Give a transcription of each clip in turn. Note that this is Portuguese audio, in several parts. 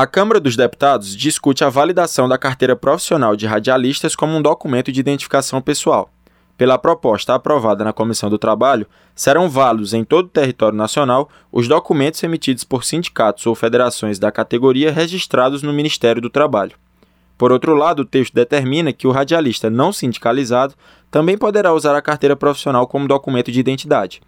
A Câmara dos Deputados discute a validação da carteira profissional de radialistas como um documento de identificação pessoal. Pela proposta aprovada na Comissão do Trabalho, serão válidos em todo o território nacional os documentos emitidos por sindicatos ou federações da categoria registrados no Ministério do Trabalho. Por outro lado, o texto determina que o radialista não sindicalizado também poderá usar a carteira profissional como documento de identidade.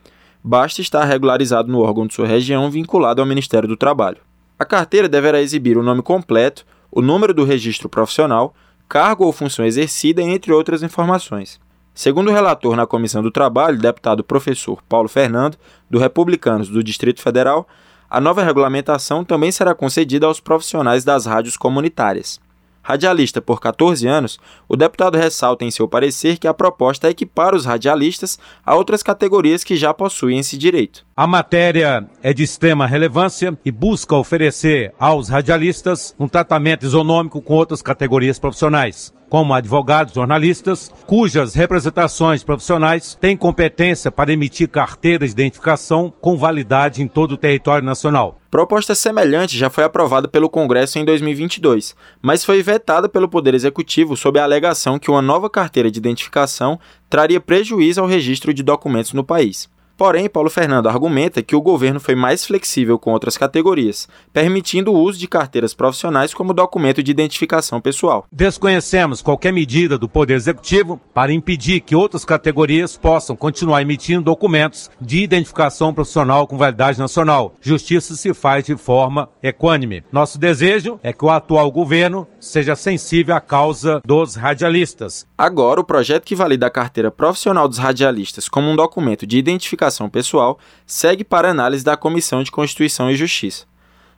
Basta estar regularizado no órgão de sua região vinculado ao Ministério do Trabalho. A carteira deverá exibir o nome completo, o número do registro profissional, cargo ou função exercida, entre outras informações. Segundo o relator na Comissão do Trabalho, deputado professor Paulo Fernando, do Republicanos do Distrito Federal, a nova regulamentação também será concedida aos profissionais das rádios comunitárias. Radialista por 14 anos, o deputado ressalta em seu parecer que a proposta é equipar os radialistas a outras categorias que já possuem esse direito. A matéria é de extrema relevância e busca oferecer aos radialistas um tratamento isonômico com outras categorias profissionais como advogados, jornalistas, cujas representações profissionais têm competência para emitir carteiras de identificação com validade em todo o território nacional. Proposta semelhante já foi aprovada pelo Congresso em 2022, mas foi vetada pelo Poder Executivo sob a alegação que uma nova carteira de identificação traria prejuízo ao registro de documentos no país. Porém, Paulo Fernando argumenta que o governo foi mais flexível com outras categorias, permitindo o uso de carteiras profissionais como documento de identificação pessoal. Desconhecemos qualquer medida do Poder Executivo para impedir que outras categorias possam continuar emitindo documentos de identificação profissional com validade nacional. Justiça se faz de forma equânime. Nosso desejo é que o atual governo seja sensível à causa dos radialistas. Agora, o projeto que valida a carteira profissional dos radialistas como um documento de identificação identificação pessoal segue para análise da Comissão de Constituição e Justiça.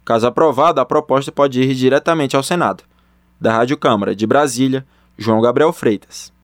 Caso aprovada, a proposta pode ir diretamente ao Senado. Da Rádio Câmara de Brasília, João Gabriel Freitas.